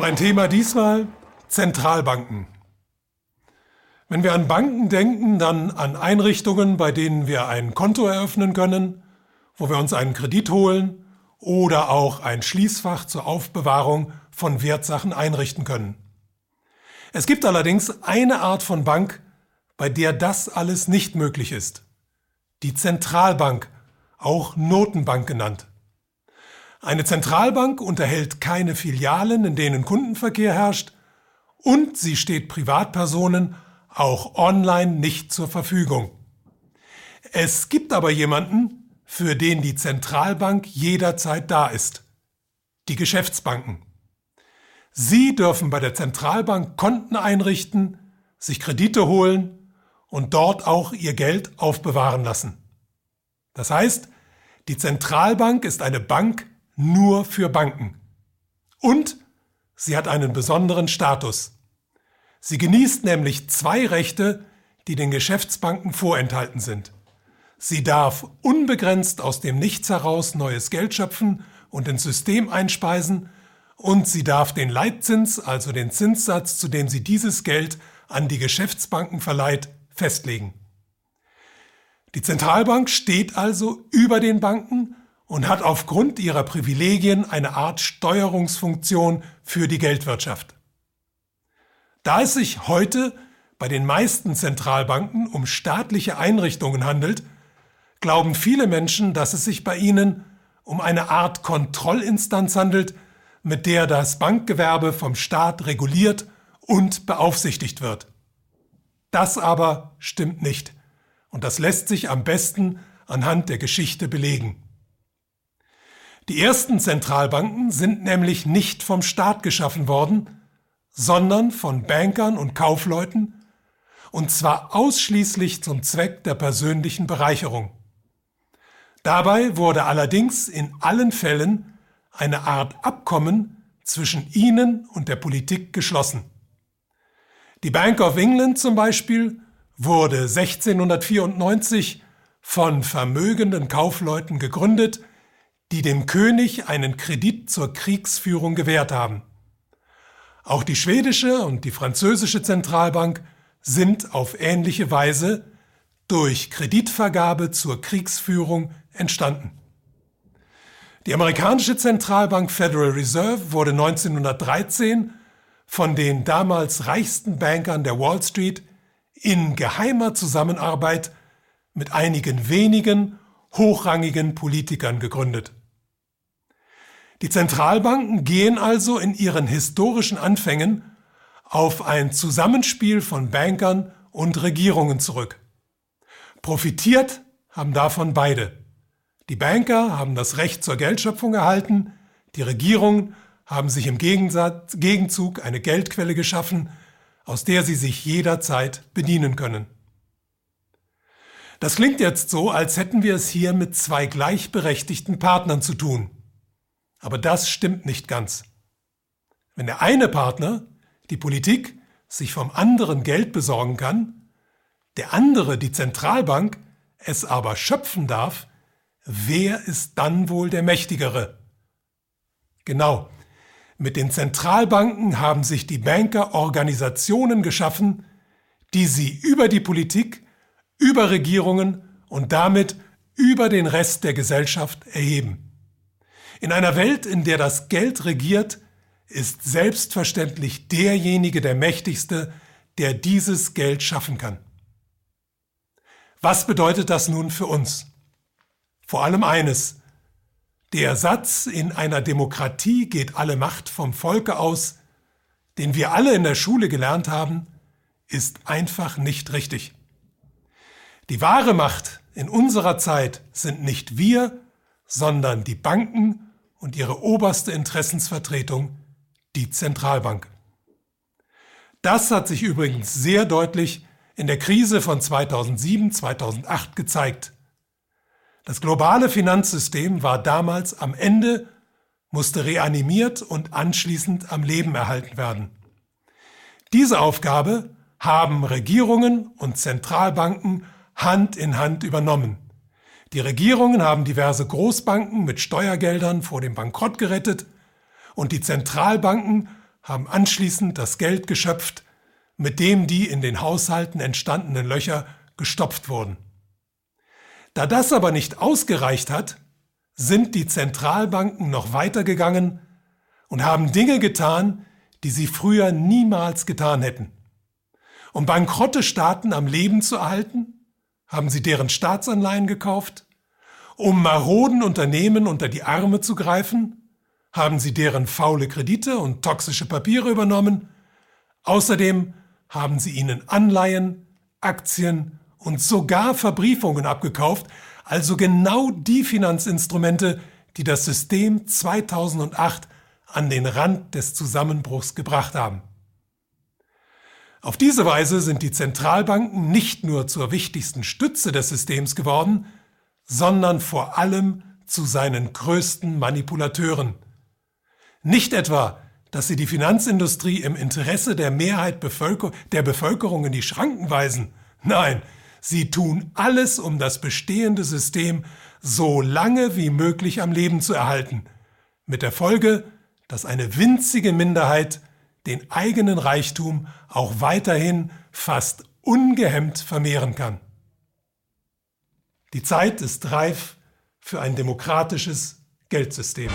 Mein Thema diesmal Zentralbanken. Wenn wir an Banken denken, dann an Einrichtungen, bei denen wir ein Konto eröffnen können, wo wir uns einen Kredit holen oder auch ein Schließfach zur Aufbewahrung von Wertsachen einrichten können. Es gibt allerdings eine Art von Bank, bei der das alles nicht möglich ist. Die Zentralbank, auch Notenbank genannt. Eine Zentralbank unterhält keine Filialen, in denen Kundenverkehr herrscht, und sie steht Privatpersonen auch online nicht zur Verfügung. Es gibt aber jemanden, für den die Zentralbank jederzeit da ist. Die Geschäftsbanken. Sie dürfen bei der Zentralbank Konten einrichten, sich Kredite holen und dort auch ihr Geld aufbewahren lassen. Das heißt, die Zentralbank ist eine Bank nur für Banken. Und sie hat einen besonderen Status. Sie genießt nämlich zwei Rechte, die den Geschäftsbanken vorenthalten sind. Sie darf unbegrenzt aus dem Nichts heraus neues Geld schöpfen und ins System einspeisen und sie darf den Leitzins, also den Zinssatz, zu dem sie dieses Geld an die Geschäftsbanken verleiht, festlegen. Die Zentralbank steht also über den Banken und hat aufgrund ihrer Privilegien eine Art Steuerungsfunktion für die Geldwirtschaft. Da es sich heute bei den meisten Zentralbanken um staatliche Einrichtungen handelt, glauben viele Menschen, dass es sich bei ihnen um eine Art Kontrollinstanz handelt, mit der das Bankgewerbe vom Staat reguliert und beaufsichtigt wird. Das aber stimmt nicht, und das lässt sich am besten anhand der Geschichte belegen. Die ersten Zentralbanken sind nämlich nicht vom Staat geschaffen worden, sondern von Bankern und Kaufleuten, und zwar ausschließlich zum Zweck der persönlichen Bereicherung. Dabei wurde allerdings in allen Fällen eine Art Abkommen zwischen ihnen und der Politik geschlossen. Die Bank of England zum Beispiel wurde 1694 von vermögenden Kaufleuten gegründet, die dem König einen Kredit zur Kriegsführung gewährt haben. Auch die schwedische und die französische Zentralbank sind auf ähnliche Weise durch Kreditvergabe zur Kriegsführung entstanden. Die amerikanische Zentralbank Federal Reserve wurde 1913 von den damals reichsten Bankern der Wall Street in geheimer Zusammenarbeit mit einigen wenigen hochrangigen Politikern gegründet. Die Zentralbanken gehen also in ihren historischen Anfängen auf ein Zusammenspiel von Bankern und Regierungen zurück. Profitiert haben davon beide. Die Banker haben das Recht zur Geldschöpfung erhalten, die Regierungen haben sich im Gegenzug eine Geldquelle geschaffen, aus der sie sich jederzeit bedienen können. Das klingt jetzt so, als hätten wir es hier mit zwei gleichberechtigten Partnern zu tun. Aber das stimmt nicht ganz. Wenn der eine Partner, die Politik, sich vom anderen Geld besorgen kann, der andere, die Zentralbank, es aber schöpfen darf, wer ist dann wohl der Mächtigere? Genau, mit den Zentralbanken haben sich die Banker Organisationen geschaffen, die sie über die Politik, über Regierungen und damit über den Rest der Gesellschaft erheben. In einer Welt, in der das Geld regiert, ist selbstverständlich derjenige der Mächtigste, der dieses Geld schaffen kann. Was bedeutet das nun für uns? Vor allem eines. Der Satz in einer Demokratie geht alle Macht vom Volke aus, den wir alle in der Schule gelernt haben, ist einfach nicht richtig. Die wahre Macht in unserer Zeit sind nicht wir, sondern die Banken und ihre oberste Interessensvertretung, die Zentralbank. Das hat sich übrigens sehr deutlich in der Krise von 2007-2008 gezeigt. Das globale Finanzsystem war damals am Ende, musste reanimiert und anschließend am Leben erhalten werden. Diese Aufgabe haben Regierungen und Zentralbanken Hand in Hand übernommen. Die Regierungen haben diverse Großbanken mit Steuergeldern vor dem Bankrott gerettet und die Zentralbanken haben anschließend das Geld geschöpft, mit dem die in den Haushalten entstandenen Löcher gestopft wurden. Da das aber nicht ausgereicht hat, sind die Zentralbanken noch weitergegangen und haben Dinge getan, die sie früher niemals getan hätten. Um bankrotte Staaten am Leben zu erhalten, haben sie deren Staatsanleihen gekauft. Um maroden Unternehmen unter die Arme zu greifen, haben sie deren faule Kredite und toxische Papiere übernommen. Außerdem haben sie ihnen Anleihen, Aktien und sogar Verbriefungen abgekauft, also genau die Finanzinstrumente, die das System 2008 an den Rand des Zusammenbruchs gebracht haben. Auf diese Weise sind die Zentralbanken nicht nur zur wichtigsten Stütze des Systems geworden, sondern vor allem zu seinen größten Manipulateuren. Nicht etwa, dass sie die Finanzindustrie im Interesse der Mehrheit Bevölker der Bevölkerung in die Schranken weisen. Nein, sie tun alles, um das bestehende System so lange wie möglich am Leben zu erhalten, mit der Folge, dass eine winzige Minderheit den eigenen Reichtum auch weiterhin fast ungehemmt vermehren kann. Die Zeit ist reif für ein demokratisches Geldsystem.